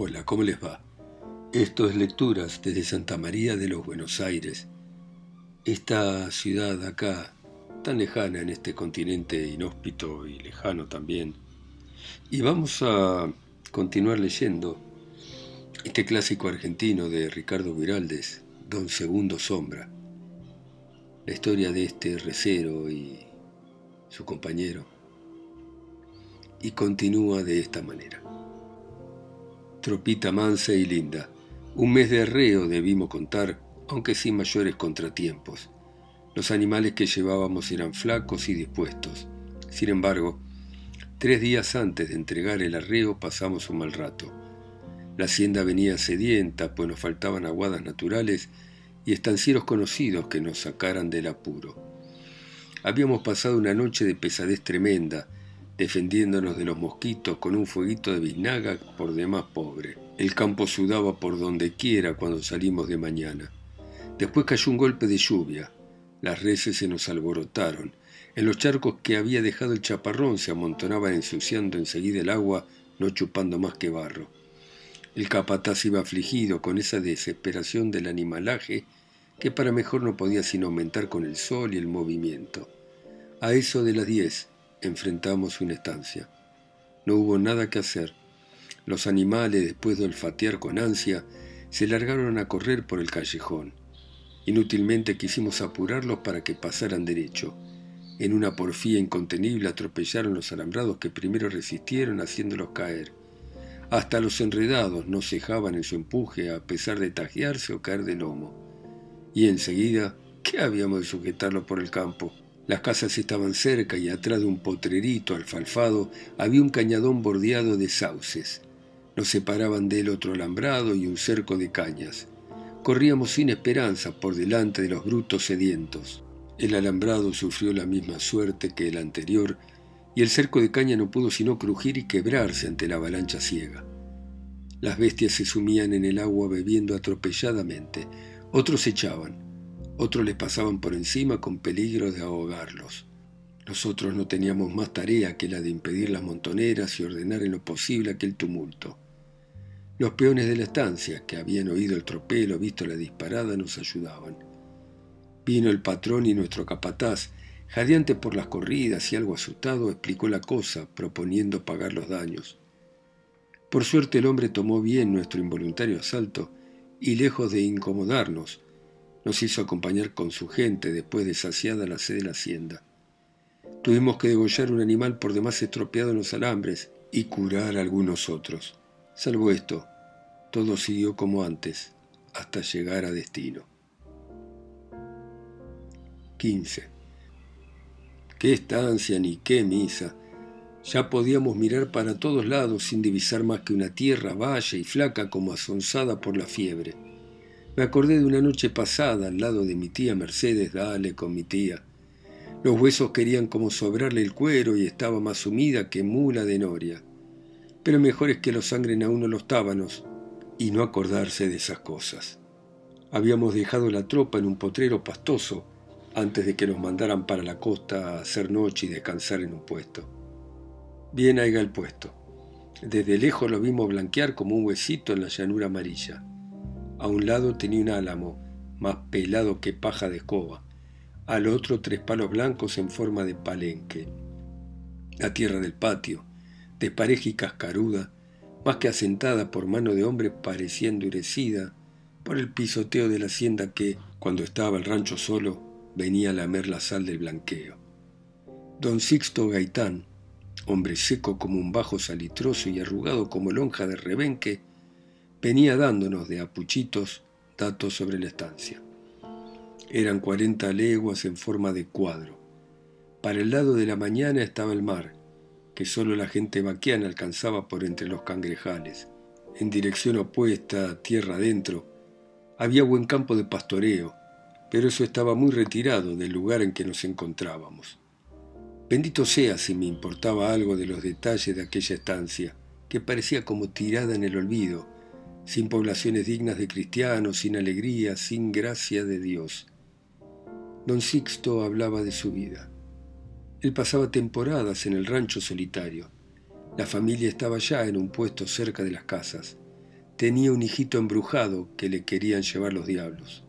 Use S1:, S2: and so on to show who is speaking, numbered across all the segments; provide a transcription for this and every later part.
S1: Hola, ¿cómo les va? Esto es Lecturas desde Santa María de los Buenos Aires. Esta ciudad acá, tan lejana en este continente inhóspito y lejano también. Y vamos a continuar leyendo este clásico argentino de Ricardo Viraldes, Don Segundo Sombra. La historia de este recero y su compañero. Y continúa de esta manera. Tropita mansa y linda. Un mes de arreo debimos contar, aunque sin mayores contratiempos. Los animales que llevábamos eran flacos y dispuestos. Sin embargo, tres días antes de entregar el arreo pasamos un mal rato. La hacienda venía sedienta, pues nos faltaban aguadas naturales y estancieros conocidos que nos sacaran del apuro. Habíamos pasado una noche de pesadez tremenda, defendiéndonos de los mosquitos con un fueguito de biznaga por demás pobre. El campo sudaba por donde quiera cuando salimos de mañana. Después cayó un golpe de lluvia. Las reses se nos alborotaron. En los charcos que había dejado el chaparrón se amontonaban ensuciando enseguida el agua, no chupando más que barro. El capataz iba afligido con esa desesperación del animalaje que para mejor no podía sino aumentar con el sol y el movimiento. A eso de las diez, enfrentamos una estancia. No hubo nada que hacer. Los animales, después de olfatear con ansia, se largaron a correr por el callejón. Inútilmente quisimos apurarlos para que pasaran derecho. En una porfía incontenible atropellaron los alambrados que primero resistieron haciéndolos caer. Hasta los enredados no cejaban en su empuje a pesar de tajearse o caer de lomo. Y enseguida, ¿qué habíamos de sujetarlo por el campo? Las casas estaban cerca y atrás de un potrerito alfalfado había un cañadón bordeado de sauces. Nos separaban de él otro alambrado y un cerco de cañas. Corríamos sin esperanza por delante de los brutos sedientos. El alambrado sufrió la misma suerte que el anterior y el cerco de caña no pudo sino crujir y quebrarse ante la avalancha ciega. Las bestias se sumían en el agua bebiendo atropelladamente, otros echaban, otros les pasaban por encima con peligro de ahogarlos. Nosotros no teníamos más tarea que la de impedir las montoneras y ordenar en lo posible aquel tumulto. Los peones de la estancia, que habían oído el tropel visto la disparada, nos ayudaban. Vino el patrón y nuestro capataz, jadeante por las corridas y algo asustado, explicó la cosa, proponiendo pagar los daños. Por suerte el hombre tomó bien nuestro involuntario asalto y, lejos de incomodarnos, nos hizo acompañar con su gente después de saciada la sed de la hacienda. Tuvimos que degollar un animal por demás estropeado en los alambres y curar algunos otros. Salvo esto, todo siguió como antes, hasta llegar a destino. 15. Qué estancia ni qué misa. Ya podíamos mirar para todos lados sin divisar más que una tierra valla y flaca como asonzada por la fiebre. Me acordé de una noche pasada al lado de mi tía Mercedes, dale con mi tía. Los huesos querían como sobrarle el cuero y estaba más sumida que mula de noria. Pero mejor es que lo sangren a uno los tábanos y no acordarse de esas cosas. Habíamos dejado la tropa en un potrero pastoso antes de que nos mandaran para la costa a hacer noche y descansar en un puesto. Bien haiga el puesto. Desde lejos lo vimos blanquear como un huesito en la llanura amarilla. A un lado tenía un álamo, más pelado que paja de escoba. Al otro tres palos blancos en forma de palenque. La tierra del patio, despareja y cascaruda, más que asentada por mano de hombre, parecía endurecida por el pisoteo de la hacienda que, cuando estaba el rancho solo, venía a lamer la sal del blanqueo. Don Sixto Gaitán, hombre seco como un bajo salitroso y arrugado como lonja de rebenque, venía dándonos de apuchitos datos sobre la estancia. Eran cuarenta leguas en forma de cuadro. Para el lado de la mañana estaba el mar, que solo la gente vaquiana alcanzaba por entre los cangrejales. En dirección opuesta, tierra adentro, había buen campo de pastoreo, pero eso estaba muy retirado del lugar en que nos encontrábamos. Bendito sea si me importaba algo de los detalles de aquella estancia, que parecía como tirada en el olvido, sin poblaciones dignas de cristianos, sin alegría, sin gracia de Dios. Don Sixto hablaba de su vida. Él pasaba temporadas en el rancho solitario. La familia estaba ya en un puesto cerca de las casas. tenía un hijito embrujado que le querían llevar los diablos.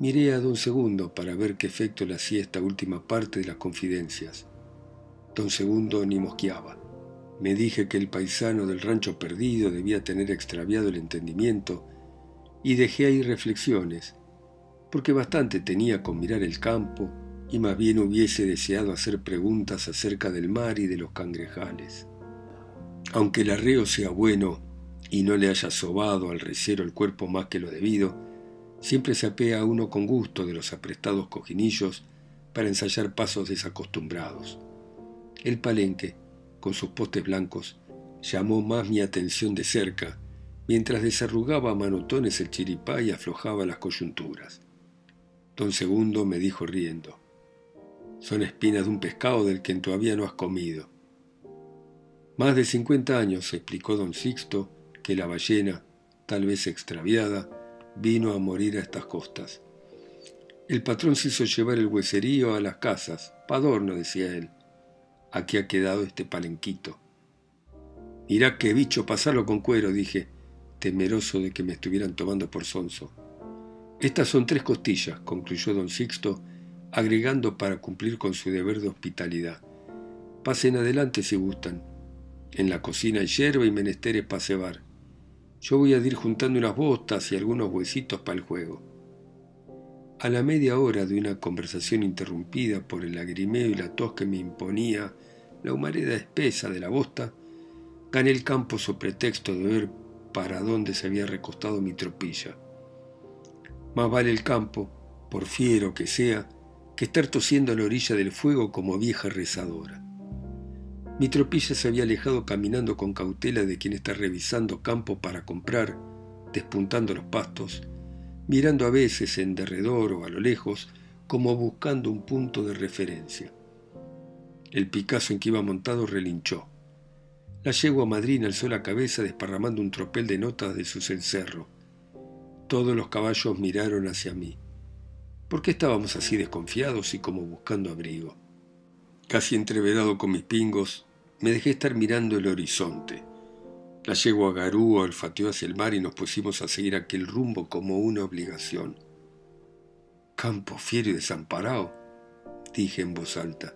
S1: Miré a don Segundo para ver qué efecto le hacía esta última parte de las confidencias. Don Segundo ni mosqueaba. Me dije que el paisano del rancho perdido debía tener extraviado el entendimiento y dejé ahí reflexiones, porque bastante tenía con mirar el campo y más bien hubiese deseado hacer preguntas acerca del mar y de los cangrejales. Aunque el arreo sea bueno y no le haya sobado al recero el cuerpo más que lo debido, siempre se apea uno con gusto de los aprestados cojinillos para ensayar pasos desacostumbrados. El palenque, con sus postes blancos, llamó más mi atención de cerca, mientras desarrugaba a manotones el chiripá y aflojaba las coyunturas. Don Segundo me dijo riendo, son espinas de un pescado del que todavía no has comido. Más de cincuenta años, explicó don Sixto, que la ballena, tal vez extraviada, vino a morir a estas costas. El patrón se hizo llevar el hueserío a las casas, padorno, decía él. Aquí ha quedado este palenquito. Mirá qué bicho, pasarlo con cuero, dije, temeroso de que me estuvieran tomando por sonso. Estas son tres costillas, concluyó don Sixto, agregando para cumplir con su deber de hospitalidad. Pasen adelante si gustan. En la cocina hay hierba y menesteres para cebar. Yo voy a ir juntando unas botas y algunos huesitos para el juego. A la media hora de una conversación interrumpida por el lagrimeo y la tos que me imponía la humareda espesa de la bosta, gané el campo sobre pretexto de ver para dónde se había recostado mi tropilla. Más vale el campo, por fiero que sea, que estar tosiendo a la orilla del fuego como vieja rezadora. Mi tropilla se había alejado caminando con cautela de quien está revisando campo para comprar, despuntando los pastos, mirando a veces en derredor o a lo lejos, como buscando un punto de referencia. El Picasso en que iba montado relinchó. La yegua madrina alzó la cabeza desparramando un tropel de notas de su cencerro. Todos los caballos miraron hacia mí. ¿Por qué estábamos así desconfiados y como buscando abrigo? Casi entreverado con mis pingos, me dejé estar mirando el horizonte. La yegua Garú olfateó hacia el mar y nos pusimos a seguir aquel rumbo como una obligación. Campo fiero y desamparado, dije en voz alta.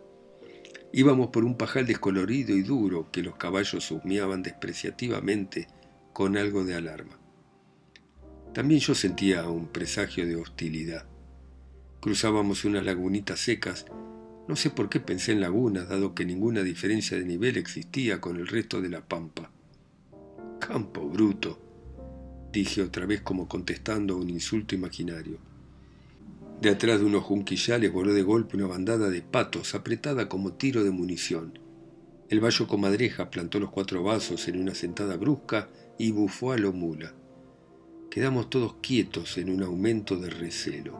S1: Íbamos por un pajal descolorido y duro que los caballos husmeaban despreciativamente con algo de alarma. También yo sentía un presagio de hostilidad. Cruzábamos unas lagunitas secas. No sé por qué pensé en lagunas, dado que ninguna diferencia de nivel existía con el resto de la pampa. Campo bruto, dije otra vez como contestando a un insulto imaginario. De atrás de unos junquillales voló de golpe una bandada de patos apretada como tiro de munición. El vallo comadreja plantó los cuatro vasos en una sentada brusca y bufó a lo mula. Quedamos todos quietos en un aumento de recelo.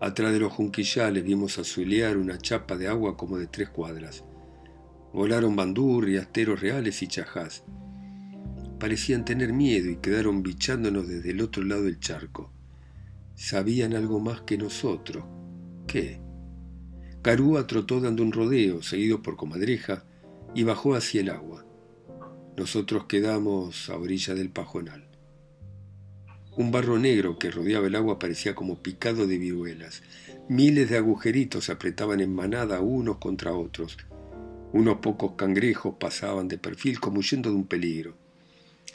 S1: Atrás de los junquillales vimos azulear una chapa de agua como de tres cuadras. Volaron bandurrias, teros reales y chajás. Parecían tener miedo y quedaron bichándonos desde el otro lado del charco. Sabían algo más que nosotros. ¿Qué? Carúa trotó dando un rodeo, seguido por comadreja, y bajó hacia el agua. Nosotros quedamos a orilla del pajonal. Un barro negro que rodeaba el agua parecía como picado de viruelas. Miles de agujeritos se apretaban en manada unos contra otros. Unos pocos cangrejos pasaban de perfil como huyendo de un peligro.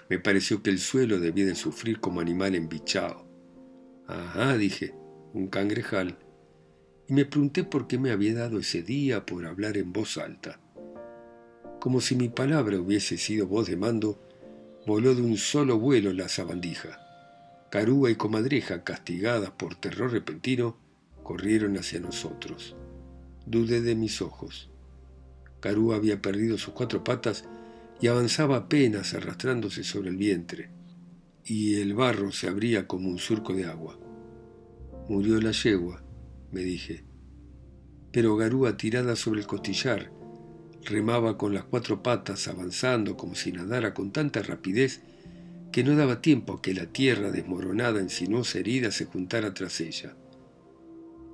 S1: Me pareció que el suelo debía de sufrir como animal embichado. Ajá, dije, un cangrejal. Y me pregunté por qué me había dado ese día por hablar en voz alta. Como si mi palabra hubiese sido voz de mando, voló de un solo vuelo la sabandija. Carúa y Comadreja, castigadas por terror repentino, corrieron hacia nosotros. Dudé de mis ojos. Carúa había perdido sus cuatro patas y avanzaba apenas arrastrándose sobre el vientre, y el barro se abría como un surco de agua. Murió la yegua, me dije. Pero Garúa, tirada sobre el costillar, remaba con las cuatro patas, avanzando como si nadara con tanta rapidez que no daba tiempo a que la tierra desmoronada en sinuosa herida se juntara tras ella.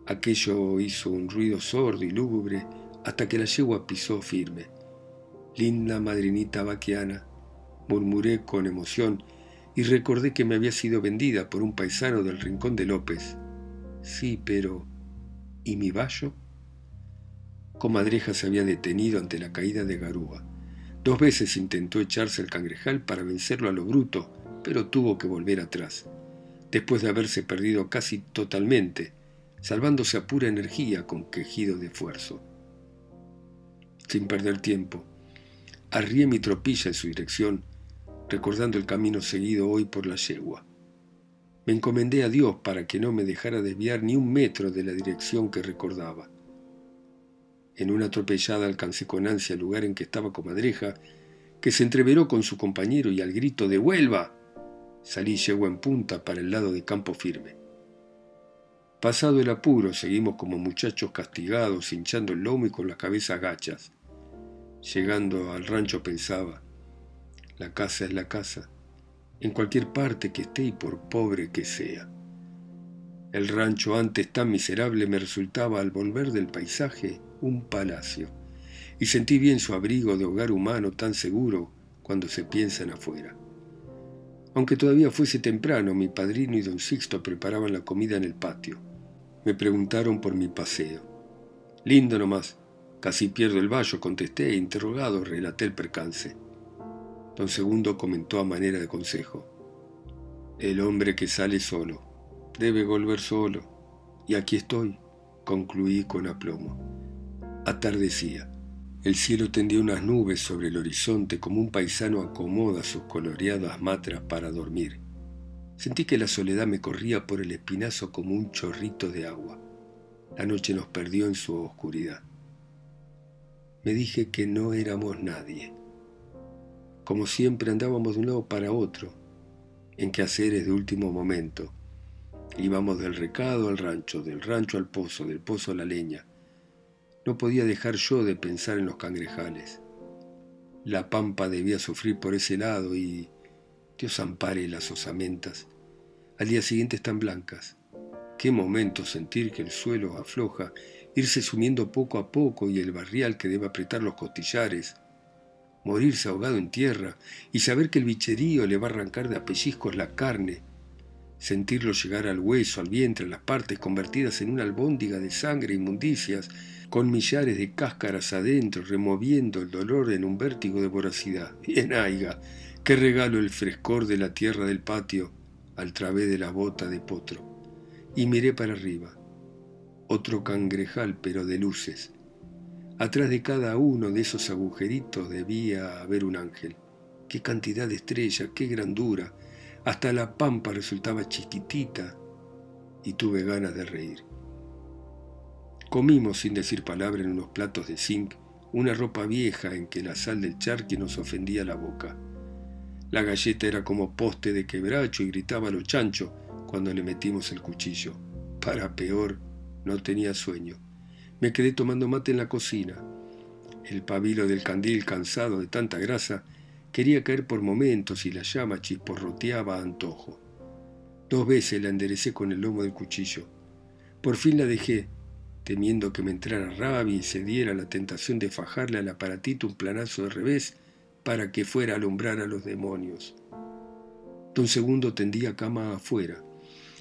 S1: Aquello hizo un ruido sordo y lúgubre hasta que la yegua pisó firme. Linda madrinita vaquiana, murmuré con emoción y recordé que me había sido vendida por un paisano del rincón de López. Sí, pero... ¿Y mi vallo? Comadreja se había detenido ante la caída de Garúa. Dos veces intentó echarse el cangrejal para vencerlo a lo bruto, pero tuvo que volver atrás, después de haberse perdido casi totalmente, salvándose a pura energía con quejido de esfuerzo. Sin perder tiempo, arrié mi tropilla en su dirección, recordando el camino seguido hoy por la yegua. Me encomendé a Dios para que no me dejara desviar ni un metro de la dirección que recordaba. En una atropellada alcancé con ansia el lugar en que estaba comadreja, que se entreveró con su compañero y al grito de ¡Vuelva! salí yegua en punta para el lado de campo firme. Pasado el apuro, seguimos como muchachos castigados, hinchando el lomo y con las cabezas gachas. Llegando al rancho pensaba, la casa es la casa, en cualquier parte que esté y por pobre que sea. El rancho antes tan miserable me resultaba al volver del paisaje un palacio, y sentí bien su abrigo de hogar humano tan seguro cuando se piensa en afuera. Aunque todavía fuese temprano, mi padrino y don Sixto preparaban la comida en el patio. Me preguntaron por mi paseo. Lindo nomás. Casi pierdo el vallo, contesté e interrogado relaté el percance. Don Segundo comentó a manera de consejo. El hombre que sale solo debe volver solo. Y aquí estoy, concluí con aplomo. Atardecía. El cielo tendía unas nubes sobre el horizonte como un paisano acomoda sus coloreadas matras para dormir. Sentí que la soledad me corría por el espinazo como un chorrito de agua. La noche nos perdió en su oscuridad. Me dije que no éramos nadie. Como siempre andábamos de un lado para otro, en quehaceres de último momento. Íbamos del recado al rancho, del rancho al pozo, del pozo a la leña no podía dejar yo de pensar en los cangrejales. La pampa debía sufrir por ese lado y Dios ampare las osamentas. Al día siguiente están blancas. Qué momento sentir que el suelo afloja, irse sumiendo poco a poco y el barrial que debe apretar los costillares, morirse ahogado en tierra y saber que el bicherío le va a arrancar de apellizcos la carne, sentirlo llegar al hueso, al vientre, a las partes convertidas en una albóndiga de sangre e inmundicias, con millares de cáscaras adentro, removiendo el dolor en un vértigo de voracidad. Bien, aiga, qué regalo el frescor de la tierra del patio al través de la bota de potro. Y miré para arriba. Otro cangrejal, pero de luces. Atrás de cada uno de esos agujeritos debía haber un ángel. Qué cantidad de estrellas, qué grandura. Hasta la pampa resultaba chiquitita y tuve ganas de reír. Comimos sin decir palabra en unos platos de zinc una ropa vieja en que la sal del charqui nos ofendía la boca. La galleta era como poste de quebracho y gritaba lo chancho cuando le metimos el cuchillo. Para peor, no tenía sueño. Me quedé tomando mate en la cocina. El pabilo del candil, cansado de tanta grasa, quería caer por momentos y la llama chisporroteaba a antojo. Dos veces la enderecé con el lomo del cuchillo. Por fin la dejé temiendo que me entrara rabia y se diera la tentación de fajarle al aparatito un planazo de revés para que fuera a alumbrar a los demonios. Don Segundo tendía cama afuera,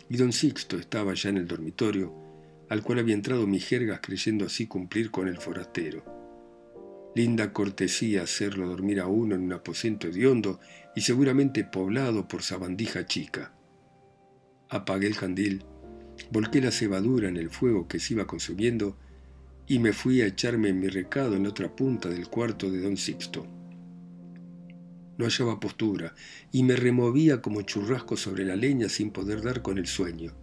S1: y don Sixto estaba ya en el dormitorio, al cual había entrado mi jergas creyendo así cumplir con el forastero. Linda cortesía hacerlo dormir a uno en un aposento hediondo y seguramente poblado por sabandija chica. Apagué el candil Volqué la cebadura en el fuego que se iba consumiendo y me fui a echarme en mi recado en otra punta del cuarto de don Sixto. No hallaba postura y me removía como churrasco sobre la leña sin poder dar con el sueño.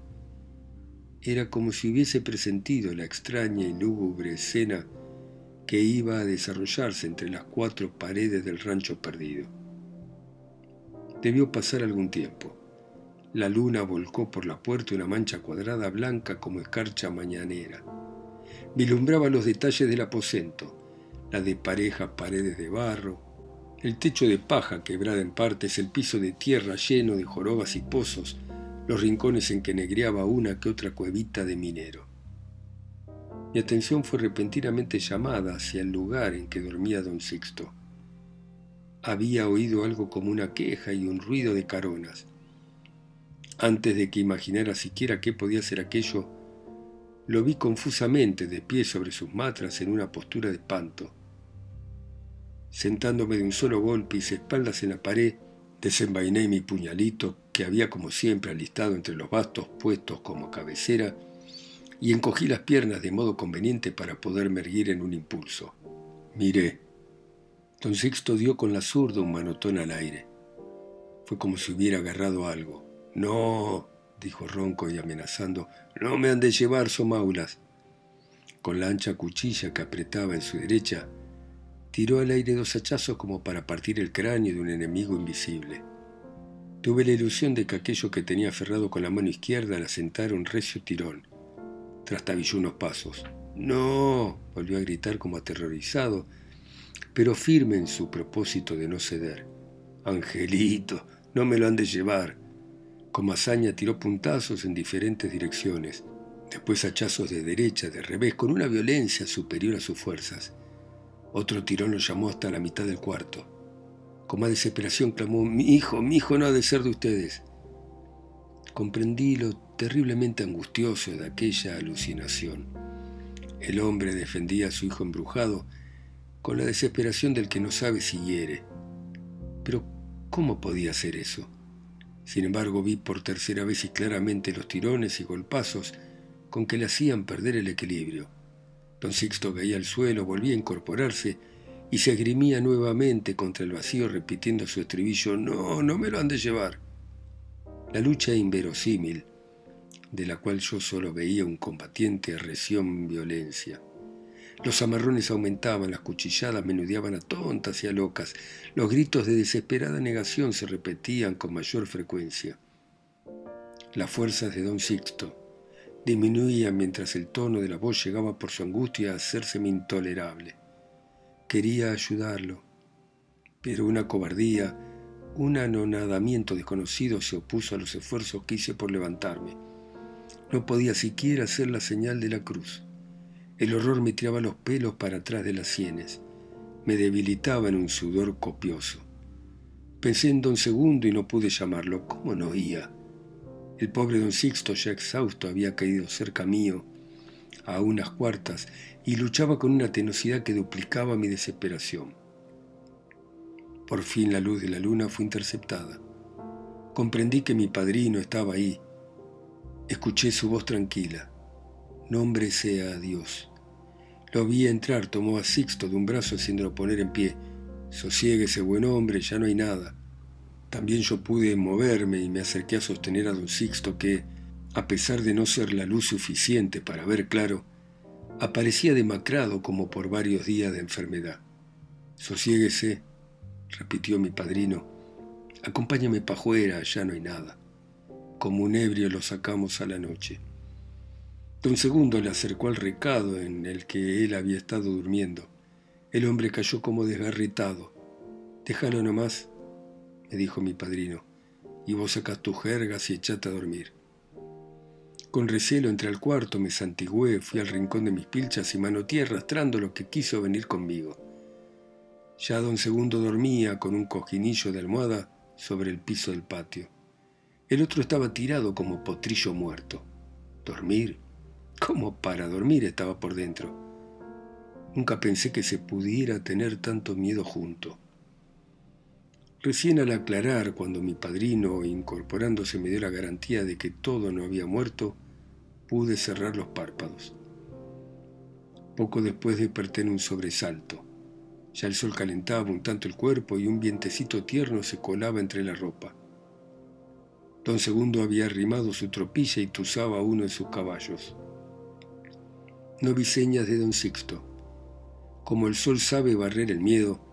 S1: Era como si hubiese presentido la extraña y lúgubre escena que iba a desarrollarse entre las cuatro paredes del rancho perdido. Debió pasar algún tiempo. La luna volcó por la puerta una mancha cuadrada blanca como escarcha mañanera. Vilumbraba los detalles del aposento, la de parejas paredes de barro, el techo de paja quebrada en partes, el piso de tierra lleno de jorobas y pozos, los rincones en que negreaba una que otra cuevita de minero. Mi atención fue repentinamente llamada hacia el lugar en que dormía don Sixto. había oído algo como una queja y un ruido de caronas. Antes de que imaginara siquiera qué podía ser aquello, lo vi confusamente de pie sobre sus matras en una postura de espanto. Sentándome de un solo golpe y espaldas en la pared, desenvainé mi puñalito que había como siempre alistado entre los bastos puestos como cabecera y encogí las piernas de modo conveniente para poderme erguir en un impulso. Miré. Don Sixto dio con la zurda un manotón al aire. Fue como si hubiera agarrado algo. No, dijo ronco y amenazando, no me han de llevar, somaulas. Con la ancha cuchilla que apretaba en su derecha, tiró al aire dos hachazos como para partir el cráneo de un enemigo invisible. Tuve la ilusión de que aquello que tenía aferrado con la mano izquierda la sentara un recio tirón. Trastabilló unos pasos. No, volvió a gritar como aterrorizado, pero firme en su propósito de no ceder. Angelito, no me lo han de llevar. Como hazaña tiró puntazos en diferentes direcciones, después hachazos de derecha, de revés, con una violencia superior a sus fuerzas. Otro tirón lo llamó hasta la mitad del cuarto. Con más desesperación clamó, mi hijo, mi hijo no ha de ser de ustedes. Comprendí lo terriblemente angustioso de aquella alucinación. El hombre defendía a su hijo embrujado con la desesperación del que no sabe si hiere. Pero, ¿cómo podía hacer eso? Sin embargo, vi por tercera vez y claramente los tirones y golpazos con que le hacían perder el equilibrio. Don Sixto caía al suelo, volvía a incorporarse y se esgrimía nuevamente contra el vacío repitiendo su estribillo No, no me lo han de llevar. La lucha inverosímil, de la cual yo solo veía un combatiente arreció en violencia. Los amarrones aumentaban, las cuchilladas menudeaban a tontas y a locas, los gritos de desesperada negación se repetían con mayor frecuencia. Las fuerzas de don Sixto disminuían mientras el tono de la voz llegaba por su angustia a hacérseme intolerable. Quería ayudarlo, pero una cobardía, un anonadamiento desconocido se opuso a los esfuerzos que hice por levantarme. No podía siquiera hacer la señal de la cruz. El horror me tiraba los pelos para atrás de las sienes. Me debilitaba en un sudor copioso. Pensé en don Segundo y no pude llamarlo. ¿Cómo no oía? El pobre don Sixto, ya exhausto, había caído cerca mío, a unas cuartas, y luchaba con una tenosidad que duplicaba mi desesperación. Por fin la luz de la luna fue interceptada. Comprendí que mi padrino estaba ahí. Escuché su voz tranquila. Nombre sea Dios. Lo vi entrar, tomó a Sixto de un brazo haciéndolo poner en pie. ese buen hombre, ya no hay nada. También yo pude moverme y me acerqué a sostener a don Sixto que, a pesar de no ser la luz suficiente para ver claro, aparecía demacrado como por varios días de enfermedad. Sosiéguese, repitió mi padrino, acompáñame pajuera, ya no hay nada. Como un ebrio lo sacamos a la noche. Don Segundo le acercó al recado en el que él había estado durmiendo. El hombre cayó como desgarritado. Déjalo nomás, me dijo mi padrino, y vos sacas tus jergas y echate a dormir. Con recelo entré al cuarto, me santigué, fui al rincón de mis pilchas y manoteé arrastrando lo que quiso venir conmigo. Ya don Segundo dormía con un cojinillo de almohada sobre el piso del patio. El otro estaba tirado como potrillo muerto. ¿Dormir? Como para dormir estaba por dentro. Nunca pensé que se pudiera tener tanto miedo junto. Recién al aclarar, cuando mi padrino, incorporándose, me dio la garantía de que todo no había muerto, pude cerrar los párpados. Poco después desperté en un sobresalto. Ya el sol calentaba un tanto el cuerpo y un vientecito tierno se colaba entre la ropa. Don Segundo había arrimado su tropilla y tuzaba uno de sus caballos. No vi señas de don Sixto. Como el sol sabe barrer el miedo,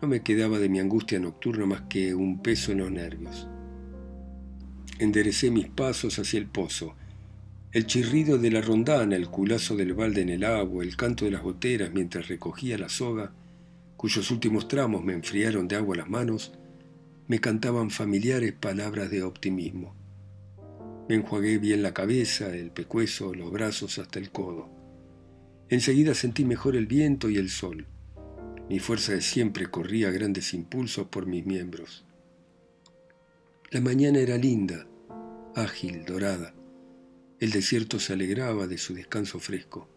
S1: no me quedaba de mi angustia nocturna más que un peso en los nervios. Enderecé mis pasos hacia el pozo. El chirrido de la rondana, el culazo del balde en el agua, el canto de las goteras mientras recogía la soga, cuyos últimos tramos me enfriaron de agua las manos, me cantaban familiares palabras de optimismo. Me enjuagué bien la cabeza, el pecueso, los brazos hasta el codo. Enseguida sentí mejor el viento y el sol. Mi fuerza de siempre corría grandes impulsos por mis miembros. La mañana era linda, ágil, dorada. El desierto se alegraba de su descanso fresco.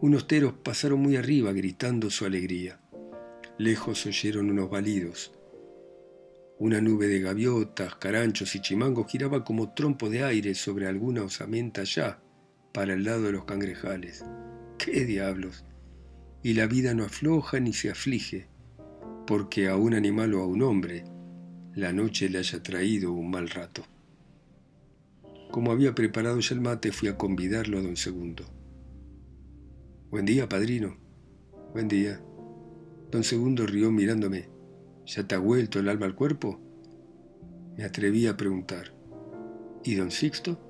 S1: Unos teros pasaron muy arriba gritando su alegría. Lejos oyeron unos balidos. Una nube de gaviotas, caranchos y chimangos giraba como trompo de aire sobre alguna osamenta allá, para el lado de los cangrejales. ¡Qué diablos! Y la vida no afloja ni se aflige, porque a un animal o a un hombre la noche le haya traído un mal rato. Como había preparado ya el mate, fui a convidarlo a don Segundo. Buen día, padrino. Buen día. Don Segundo rió mirándome. ¿Ya te ha vuelto el alma al cuerpo? Me atreví a preguntar. ¿Y don Sixto?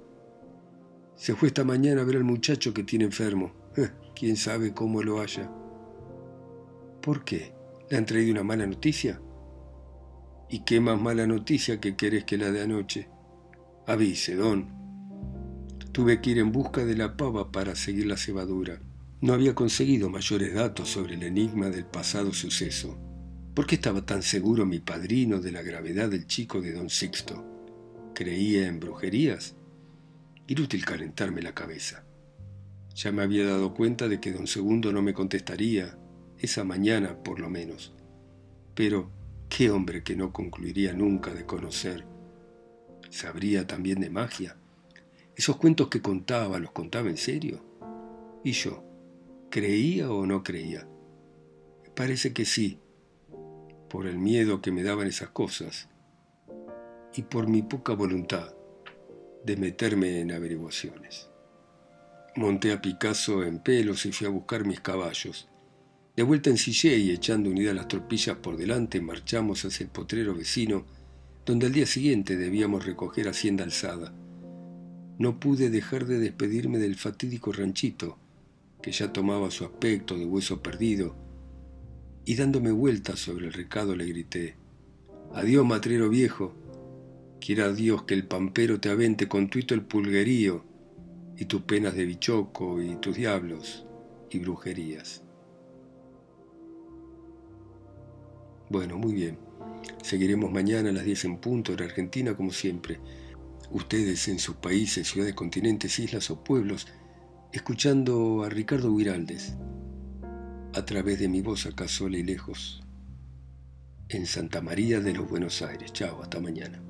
S1: Se fue esta mañana a ver al muchacho que tiene enfermo. ¿Quién sabe cómo lo haya? ¿Por qué? ¿Le han traído una mala noticia? ¿Y qué más mala noticia que querés que la de anoche? Avise, don. Tuve que ir en busca de la pava para seguir la cebadura. No había conseguido mayores datos sobre el enigma del pasado suceso. ¿Por qué estaba tan seguro mi padrino de la gravedad del chico de don Sixto? ¿Creía en brujerías? Inútil calentarme la cabeza. Ya me había dado cuenta de que don Segundo no me contestaría esa mañana por lo menos. Pero, ¿qué hombre que no concluiría nunca de conocer? ¿Sabría también de magia? ¿Esos cuentos que contaba los contaba en serio? ¿Y yo? ¿Creía o no creía? Parece que sí, por el miedo que me daban esas cosas y por mi poca voluntad de meterme en averiguaciones. Monté a Picasso en pelos y fui a buscar mis caballos. De vuelta en Sillé y echando unidas las tropillas por delante, marchamos hacia el potrero vecino, donde al día siguiente debíamos recoger hacienda alzada. No pude dejar de despedirme del fatídico ranchito, que ya tomaba su aspecto de hueso perdido, y dándome vueltas sobre el recado le grité, Adiós, matrero viejo, quiera Dios que el pampero te avente con tuito el pulguerío, y tus penas de bichoco, y tus diablos, y brujerías. Bueno, muy bien. Seguiremos mañana a las 10 en punto de Argentina como siempre. Ustedes en sus países, ciudades, continentes, islas o pueblos, escuchando a Ricardo Guiraldes a través de mi voz acá sola y lejos en Santa María de los Buenos Aires. Chao, hasta mañana.